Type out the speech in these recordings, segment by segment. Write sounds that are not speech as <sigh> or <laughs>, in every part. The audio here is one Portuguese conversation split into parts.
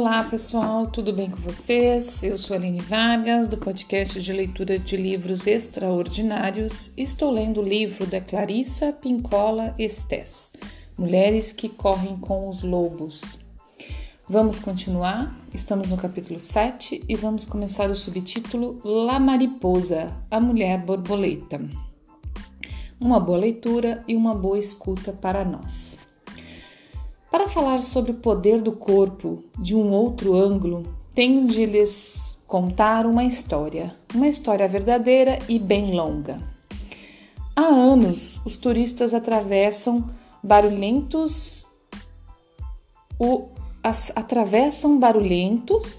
Olá pessoal, tudo bem com vocês? Eu sou Aline Vargas, do podcast de leitura de livros extraordinários. Estou lendo o livro da Clarissa Pincola Estés, Mulheres que Correm com os Lobos. Vamos continuar? Estamos no capítulo 7 e vamos começar o subtítulo La Mariposa, a Mulher Borboleta. Uma boa leitura e uma boa escuta para nós. Para falar sobre o poder do corpo de um outro ângulo, tenho de lhes contar uma história, uma história verdadeira e bem longa. Há anos, os turistas atravessam barulhentos o, as, atravessam barulhentos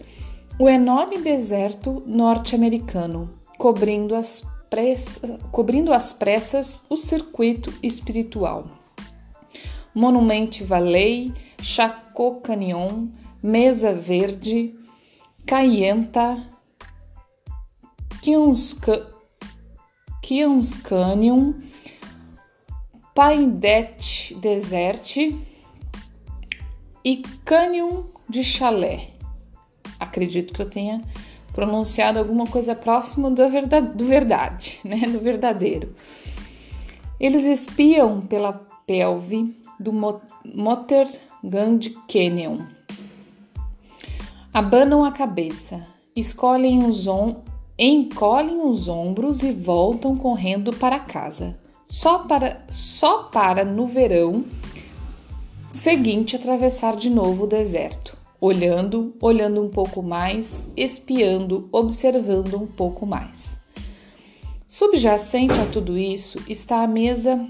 o enorme deserto norte-americano, cobrindo as, cobrindo as pressas o circuito espiritual. Monument Valley, Chaco Canyon, Mesa Verde, Cayenta, Kions, Canyon, Paindet Desert e Canyon de Chalé. Acredito que eu tenha pronunciado alguma coisa próxima do verdade, do <laughs> verdade, né? Do verdadeiro. Eles espiam pela pelve do Mothergand Canyon. Abanam a cabeça, escolhem os encolhem os ombros e voltam correndo para casa. Só para, só para no verão seguinte atravessar de novo o deserto, olhando, olhando um pouco mais, espiando, observando um pouco mais. Subjacente a tudo isso está a mesa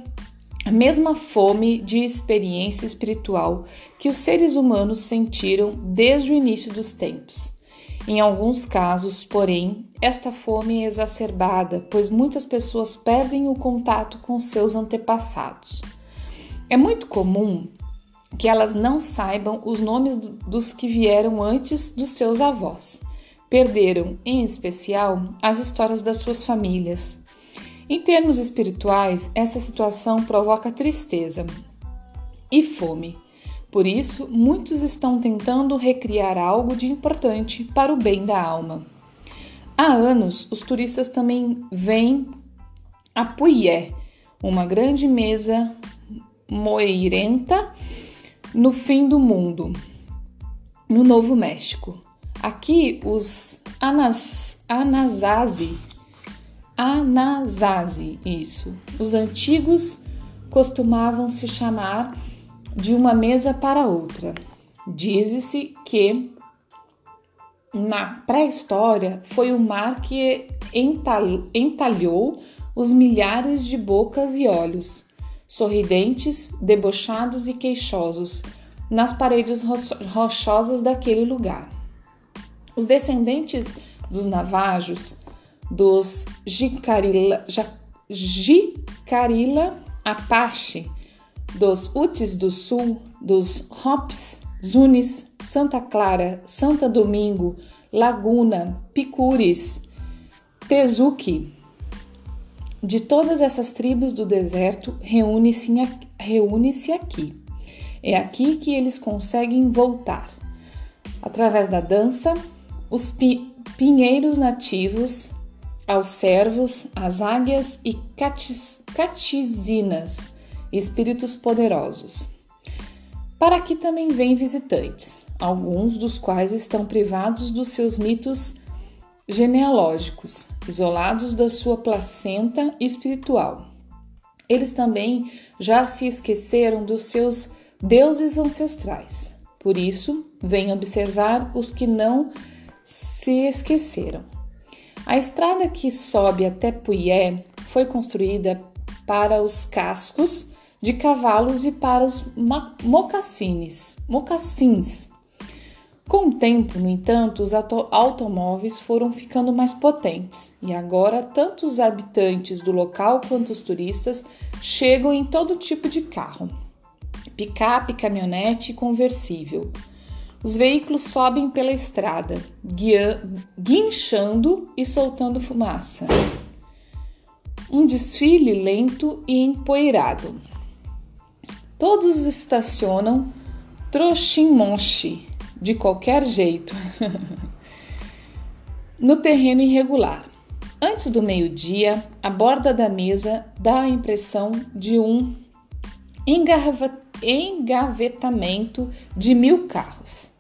a mesma fome de experiência espiritual que os seres humanos sentiram desde o início dos tempos. Em alguns casos, porém, esta fome é exacerbada, pois muitas pessoas perdem o contato com seus antepassados. É muito comum que elas não saibam os nomes dos que vieram antes dos seus avós. Perderam, em especial, as histórias das suas famílias, em termos espirituais, essa situação provoca tristeza e fome. Por isso, muitos estão tentando recriar algo de importante para o bem da alma. Há anos, os turistas também vêm a Puyé, uma grande mesa moirenta no fim do mundo, no Novo México. Aqui, os Anas, Anasazi Anasazi, isso. Os antigos costumavam se chamar de uma mesa para outra. Diz-se que na pré-história foi o mar que entalhou os milhares de bocas e olhos, sorridentes, debochados e queixosos, nas paredes rochosas daquele lugar. Os descendentes dos navajos dos Jicarila, Jicarila Apache, dos Utis do Sul, dos Hops, Zunis, Santa Clara, Santa Domingo, Laguna, Picures, Tezuki. De todas essas tribos do deserto, reúne-se reúne aqui. É aqui que eles conseguem voltar. Através da dança, os pinheiros nativos aos servos, às águias e catizinas, espíritos poderosos. Para aqui também vêm visitantes, alguns dos quais estão privados dos seus mitos genealógicos, isolados da sua placenta espiritual. Eles também já se esqueceram dos seus deuses ancestrais. Por isso, vêm observar os que não se esqueceram. A estrada que sobe até Puyé foi construída para os cascos de cavalos e para os mocassins. mocassins. Com o tempo, no entanto, os automóveis foram ficando mais potentes e agora tanto os habitantes do local quanto os turistas chegam em todo tipo de carro: picape, caminhonete e conversível. Os veículos sobem pela estrada, guinchando e soltando fumaça. Um desfile lento e empoeirado. Todos estacionam Trochinmonche, de qualquer jeito. <laughs> no terreno irregular. Antes do meio-dia, a borda da mesa dá a impressão de um engavetamento de mil carros.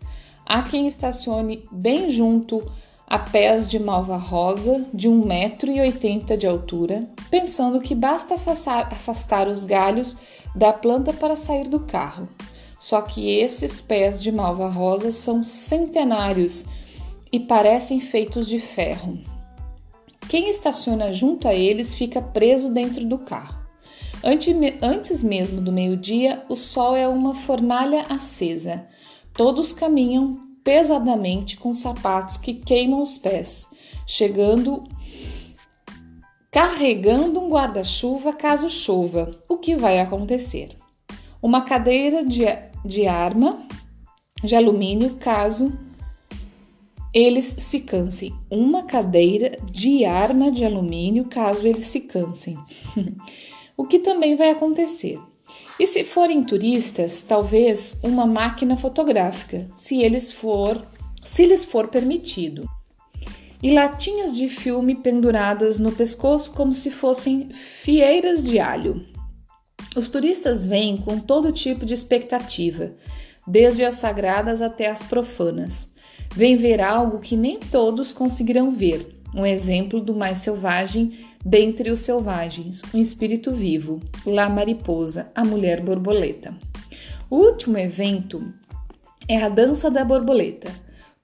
Há quem estacione bem junto a pés de malva rosa de 1,80m de altura, pensando que basta afastar os galhos da planta para sair do carro. Só que esses pés de malva rosa são centenários e parecem feitos de ferro. Quem estaciona junto a eles fica preso dentro do carro. Antes mesmo do meio-dia, o sol é uma fornalha acesa. Todos caminham pesadamente com sapatos que queimam os pés, chegando carregando um guarda-chuva caso chova. O que vai acontecer? Uma cadeira de, de arma de alumínio caso eles se cansem. Uma cadeira de arma de alumínio caso eles se cansem. <laughs> o que também vai acontecer? E se forem turistas, talvez uma máquina fotográfica, se eles for, se lhes for permitido. E latinhas de filme penduradas no pescoço como se fossem fieiras de alho. Os turistas vêm com todo tipo de expectativa, desde as sagradas até as profanas. Vêm ver algo que nem todos conseguirão ver. Um exemplo do mais selvagem Dentre os selvagens, um espírito vivo, La Mariposa, a mulher borboleta. O último evento é a dança da borboleta.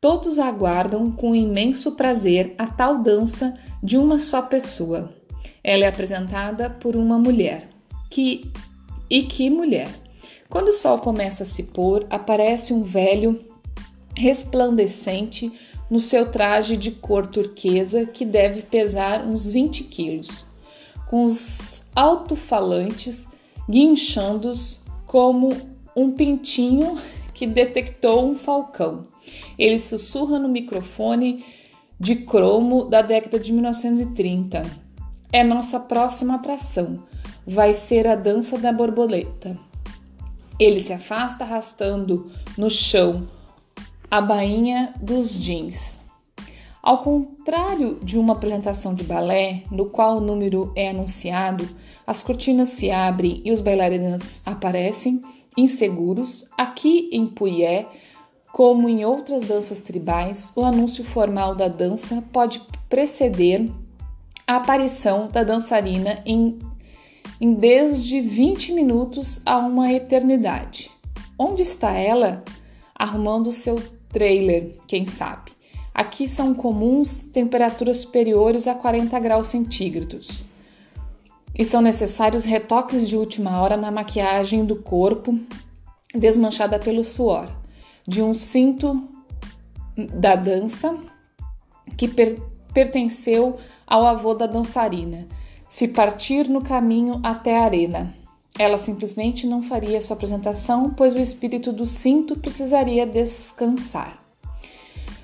Todos aguardam com imenso prazer a tal dança de uma só pessoa. Ela é apresentada por uma mulher. Que e que mulher? Quando o sol começa a se pôr, aparece um velho resplandecente no seu traje de cor turquesa que deve pesar uns 20 quilos, com os alto-falantes guinchando como um pintinho que detectou um falcão. Ele sussurra no microfone de cromo da década de 1930. É nossa próxima atração. Vai ser a dança da borboleta. Ele se afasta arrastando no chão a bainha dos jeans. Ao contrário de uma apresentação de balé, no qual o número é anunciado, as cortinas se abrem e os bailarinos aparecem inseguros, aqui em Puyé, como em outras danças tribais, o anúncio formal da dança pode preceder a aparição da dançarina em, em desde 20 minutos a uma eternidade. Onde está ela? Arrumando seu trailer, quem sabe. Aqui são comuns temperaturas superiores a 40 graus centígrados. E são necessários retoques de última hora na maquiagem do corpo, desmanchada pelo suor, de um cinto da dança que per pertenceu ao avô da dançarina, se partir no caminho até a arena. Ela simplesmente não faria sua apresentação, pois o espírito do cinto precisaria descansar.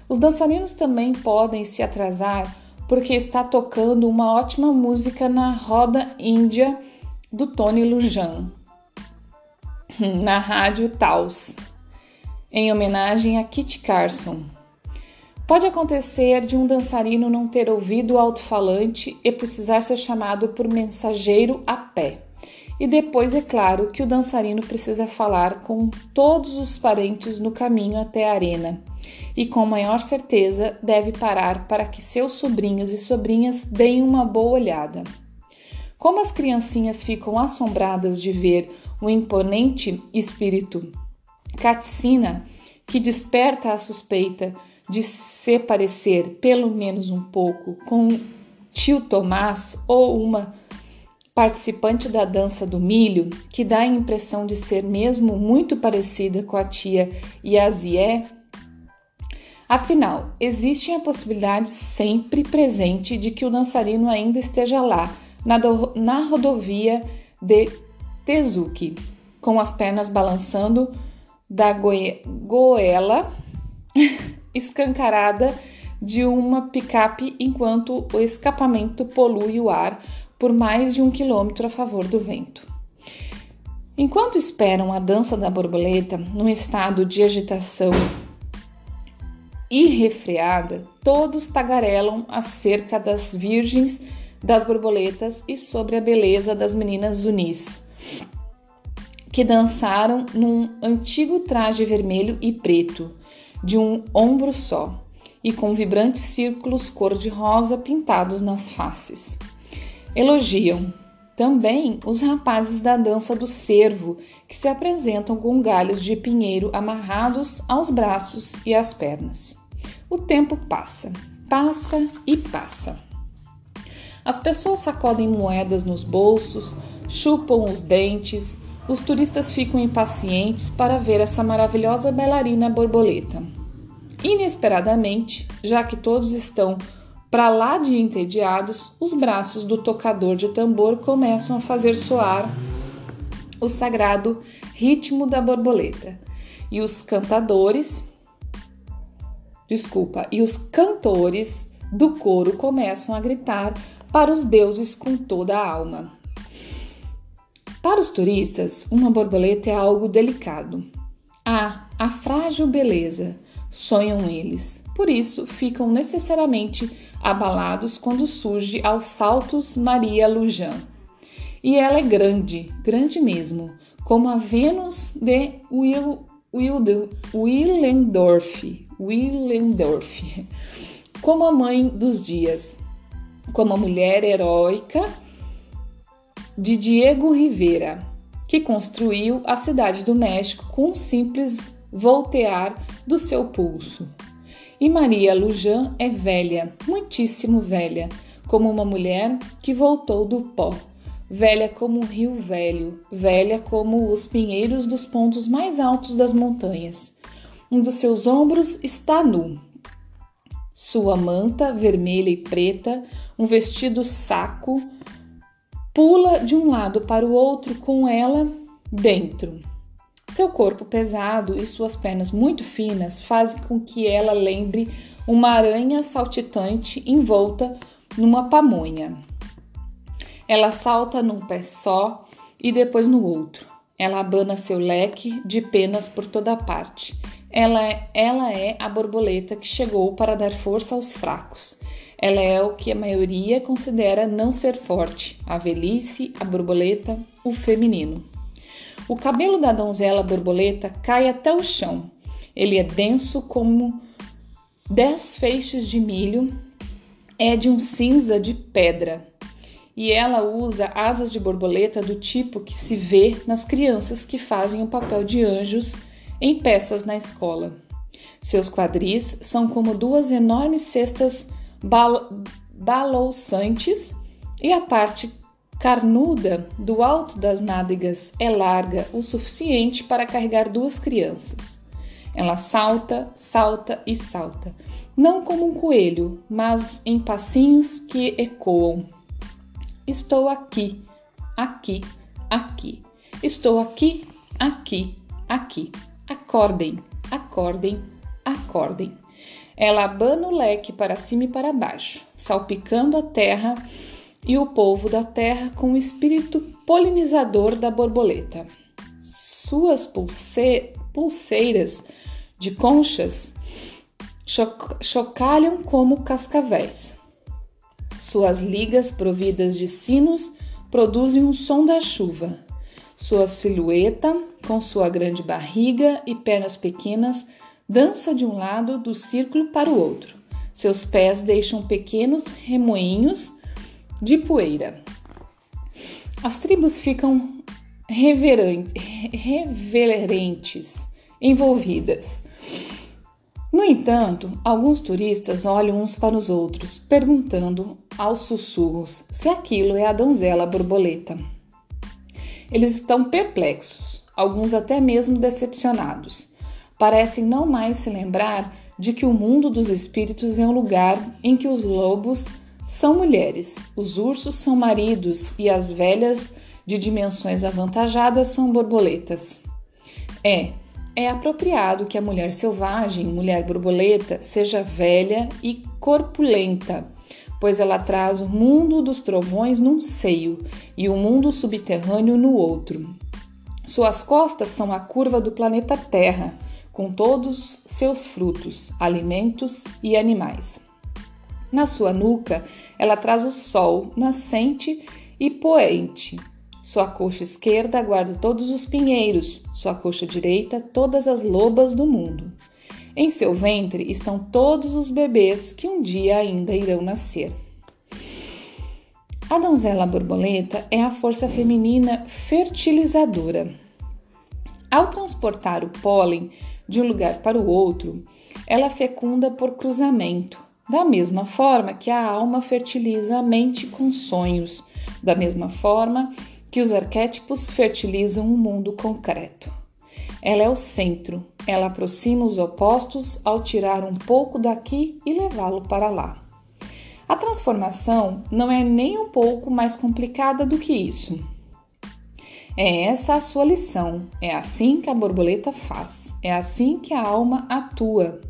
Os dançarinos também podem se atrasar porque está tocando uma ótima música na roda índia do Tony Lujan, <laughs> na rádio Taos, em homenagem a Kit Carson. Pode acontecer de um dançarino não ter ouvido o alto-falante e precisar ser chamado por mensageiro a pé. E depois, é claro, que o dançarino precisa falar com todos os parentes no caminho até a arena. E com maior certeza deve parar para que seus sobrinhos e sobrinhas deem uma boa olhada. Como as criancinhas ficam assombradas de ver o imponente espírito Katsina, que desperta a suspeita de se parecer pelo menos um pouco com tio Tomás ou uma participante da dança do milho, que dá a impressão de ser mesmo muito parecida com a tia Yazié? Afinal, existe a possibilidade sempre presente de que o dançarino ainda esteja lá, na, do, na rodovia de Tezuki, com as pernas balançando da goe, goela <laughs> escancarada de uma picape enquanto o escapamento polui o ar por mais de um quilômetro a favor do vento. Enquanto esperam a dança da borboleta, num estado de agitação irrefreada, todos tagarelam acerca das virgens, das borboletas e sobre a beleza das meninas zunis, que dançaram num antigo traje vermelho e preto, de um ombro só, e com vibrantes círculos cor-de-rosa pintados nas faces. Elogiam também os rapazes da dança do cervo, que se apresentam com galhos de pinheiro amarrados aos braços e às pernas. O tempo passa, passa e passa. As pessoas sacodem moedas nos bolsos, chupam os dentes, os turistas ficam impacientes para ver essa maravilhosa bailarina borboleta. Inesperadamente, já que todos estão para lá de entediados, os braços do tocador de tambor começam a fazer soar o sagrado ritmo da borboleta. E os cantadores, desculpa, e os cantores do coro começam a gritar para os deuses com toda a alma. Para os turistas, uma borboleta é algo delicado. Ah, a frágil beleza, sonham eles. Por isso, ficam necessariamente abalados quando surge aos saltos Maria Lujan. E ela é grande, grande mesmo, como a Vênus de Will, Will, Willendorf, Willendorf, como a mãe dos dias, como a mulher heróica de Diego Rivera, que construiu a cidade do México com um simples voltear do seu pulso. E Maria Lujan é velha, muitíssimo velha, como uma mulher que voltou do pó, velha como o rio velho, velha como os pinheiros dos pontos mais altos das montanhas. Um dos seus ombros está nu. Sua manta vermelha e preta, um vestido saco, pula de um lado para o outro com ela dentro. Seu corpo pesado e suas pernas muito finas fazem com que ela lembre uma aranha saltitante envolta numa pamonha. Ela salta num pé só e depois no outro. Ela abana seu leque de penas por toda parte. Ela é, ela é a borboleta que chegou para dar força aos fracos. Ela é o que a maioria considera não ser forte: a velhice, a borboleta, o feminino. O cabelo da donzela borboleta cai até o chão. Ele é denso como dez feixes de milho, é de um cinza de pedra. E ela usa asas de borboleta do tipo que se vê nas crianças que fazem o papel de anjos em peças na escola. Seus quadris são como duas enormes cestas bal balouçantes e a parte carnuda do alto das nádegas é larga o suficiente para carregar duas crianças. Ela salta, salta e salta, não como um coelho, mas em passinhos que ecoam. Estou aqui, aqui, aqui. Estou aqui, aqui, aqui. Acordem, acordem, acordem. Ela abana o leque para cima e para baixo, salpicando a terra e o polvo da terra com o espírito polinizador da borboleta. Suas pulse pulseiras de conchas chocalham como cascavéis. Suas ligas providas de sinos produzem um som da chuva. Sua silhueta, com sua grande barriga e pernas pequenas, dança de um lado do círculo para o outro. Seus pés deixam pequenos remoinhos de poeira. As tribos ficam reverentes, envolvidas. No entanto, alguns turistas olham uns para os outros, perguntando aos sussurros se aquilo é a donzela borboleta. Eles estão perplexos, alguns até mesmo decepcionados. Parecem não mais se lembrar de que o mundo dos espíritos é um lugar em que os lobos são mulheres, os ursos são maridos e as velhas de dimensões avantajadas são borboletas. É, é apropriado que a mulher selvagem, mulher borboleta, seja velha e corpulenta, pois ela traz o mundo dos trovões num seio e o mundo subterrâneo no outro. Suas costas são a curva do planeta Terra, com todos seus frutos, alimentos e animais. Na sua nuca, ela traz o sol nascente e poente. Sua coxa esquerda guarda todos os pinheiros, sua coxa direita todas as lobas do mundo. Em seu ventre estão todos os bebês que um dia ainda irão nascer. A donzela borboleta é a força feminina fertilizadora. Ao transportar o pólen de um lugar para o outro, ela fecunda por cruzamento, da mesma forma que a alma fertiliza a mente com sonhos, da mesma forma que os arquétipos fertilizam o mundo concreto. Ela é o centro, ela aproxima os opostos ao tirar um pouco daqui e levá-lo para lá. A transformação não é nem um pouco mais complicada do que isso. É essa a sua lição, é assim que a borboleta faz, é assim que a alma atua.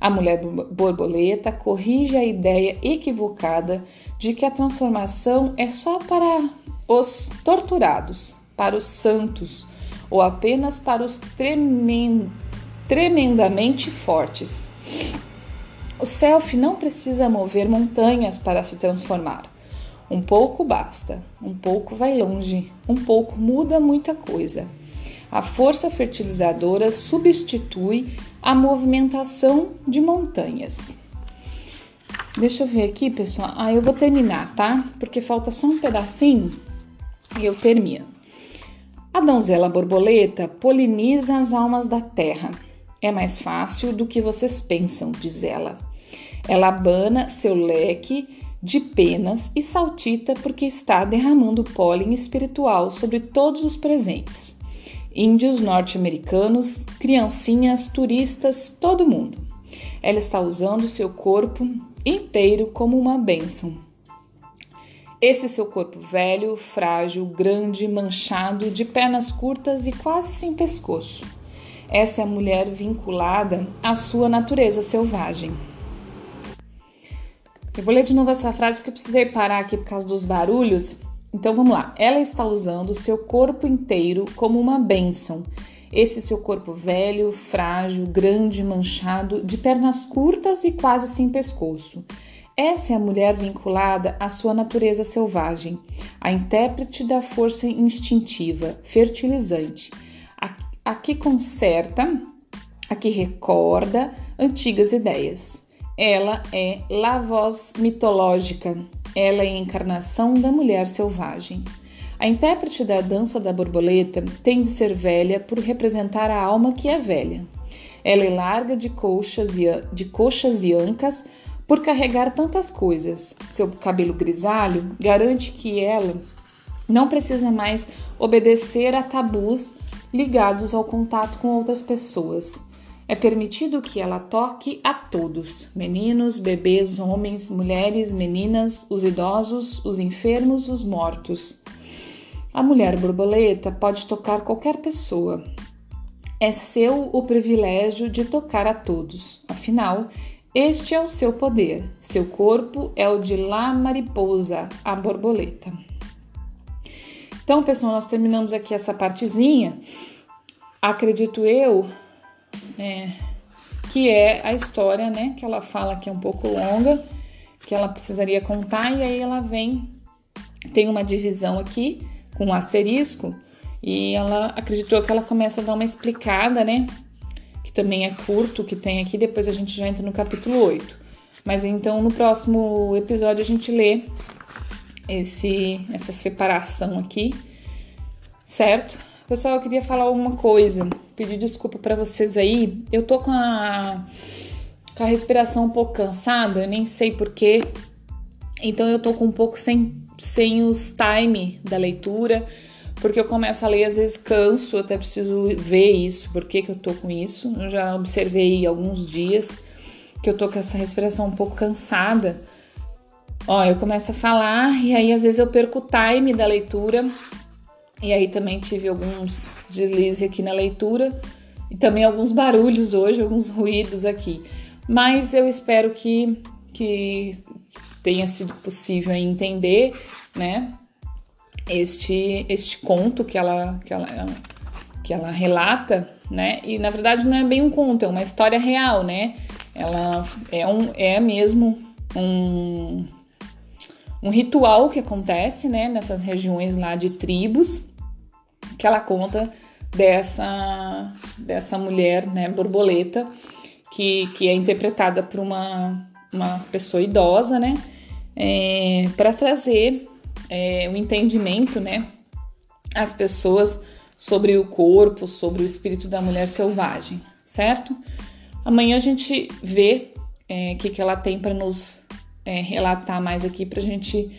A mulher borboleta corrige a ideia equivocada de que a transformação é só para os torturados, para os santos ou apenas para os tremendamente fortes. O self não precisa mover montanhas para se transformar. Um pouco basta, um pouco vai longe, um pouco muda muita coisa. A força fertilizadora substitui a movimentação de montanhas. Deixa eu ver aqui, pessoal. Ah, eu vou terminar, tá? Porque falta só um pedacinho e eu termino. A donzela borboleta poliniza as almas da terra. É mais fácil do que vocês pensam, diz ela. Ela abana seu leque de penas e saltita porque está derramando pólen espiritual sobre todos os presentes. Índios norte-americanos, criancinhas, turistas, todo mundo. Ela está usando seu corpo inteiro como uma bênção. Esse seu corpo velho, frágil, grande, manchado, de pernas curtas e quase sem pescoço. Essa é a mulher vinculada à sua natureza selvagem. Eu vou ler de novo essa frase porque eu precisei parar aqui por causa dos barulhos. Então vamos lá. Ela está usando o seu corpo inteiro como uma bênção. Esse seu corpo velho, frágil, grande, manchado, de pernas curtas e quase sem pescoço. Essa é a mulher vinculada à sua natureza selvagem, a intérprete da força instintiva, fertilizante, a, a que conserta, a que recorda antigas ideias. Ela é la voz mitológica, ela é a encarnação da mulher selvagem. A intérprete da dança da borboleta tem de ser velha por representar a alma que é velha. Ela é larga de coxas e, de coxas e ancas por carregar tantas coisas. Seu cabelo grisalho garante que ela não precisa mais obedecer a tabus ligados ao contato com outras pessoas. É permitido que ela toque a todos: meninos, bebês, homens, mulheres, meninas, os idosos, os enfermos, os mortos. A mulher borboleta pode tocar qualquer pessoa. É seu o privilégio de tocar a todos. Afinal, este é o seu poder. Seu corpo é o de lá mariposa, a borboleta. Então, pessoal, nós terminamos aqui essa partezinha. Acredito eu é, que é a história, né? Que ela fala que é um pouco longa, que ela precisaria contar, e aí ela vem, tem uma divisão aqui com um asterisco, e ela acreditou que ela começa a dar uma explicada, né? Que também é curto, que tem aqui, depois a gente já entra no capítulo 8. Mas então no próximo episódio a gente lê esse, essa separação aqui, certo? Pessoal, eu queria falar uma coisa, pedir desculpa para vocês aí. Eu tô com a, com a respiração um pouco cansada, eu nem sei porquê. Então eu tô com um pouco sem, sem os time da leitura, porque eu começo a ler, às vezes canso, eu até preciso ver isso, por que, que eu tô com isso. Eu já observei alguns dias que eu tô com essa respiração um pouco cansada. Ó, eu começo a falar e aí às vezes eu perco o time da leitura e aí também tive alguns deslizes aqui na leitura e também alguns barulhos hoje, alguns ruídos aqui. Mas eu espero que, que tenha sido possível entender, né? Este, este conto que ela, que ela que ela relata, né? E na verdade não é bem um conto, é uma história real, né? Ela é, um, é mesmo um, um ritual que acontece, né? Nessas regiões lá de tribos, que ela conta dessa, dessa mulher, né? Borboleta, que, que é interpretada por uma, uma pessoa idosa, né? É, para trazer é, o entendimento, né? As pessoas sobre o corpo, sobre o espírito da mulher selvagem, certo? Amanhã a gente vê o é, que, que ela tem para nos é, relatar mais aqui para gente,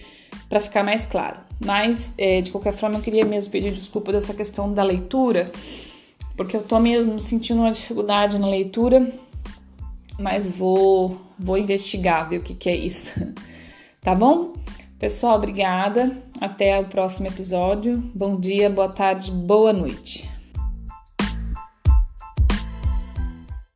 para ficar mais claro. Mas é, de qualquer forma eu queria mesmo pedir desculpa dessa questão da leitura, porque eu tô mesmo sentindo uma dificuldade na leitura, mas vou vou investigar ver o que, que é isso, <laughs> tá bom? Pessoal, obrigada. Até o próximo episódio. Bom dia, boa tarde, boa noite.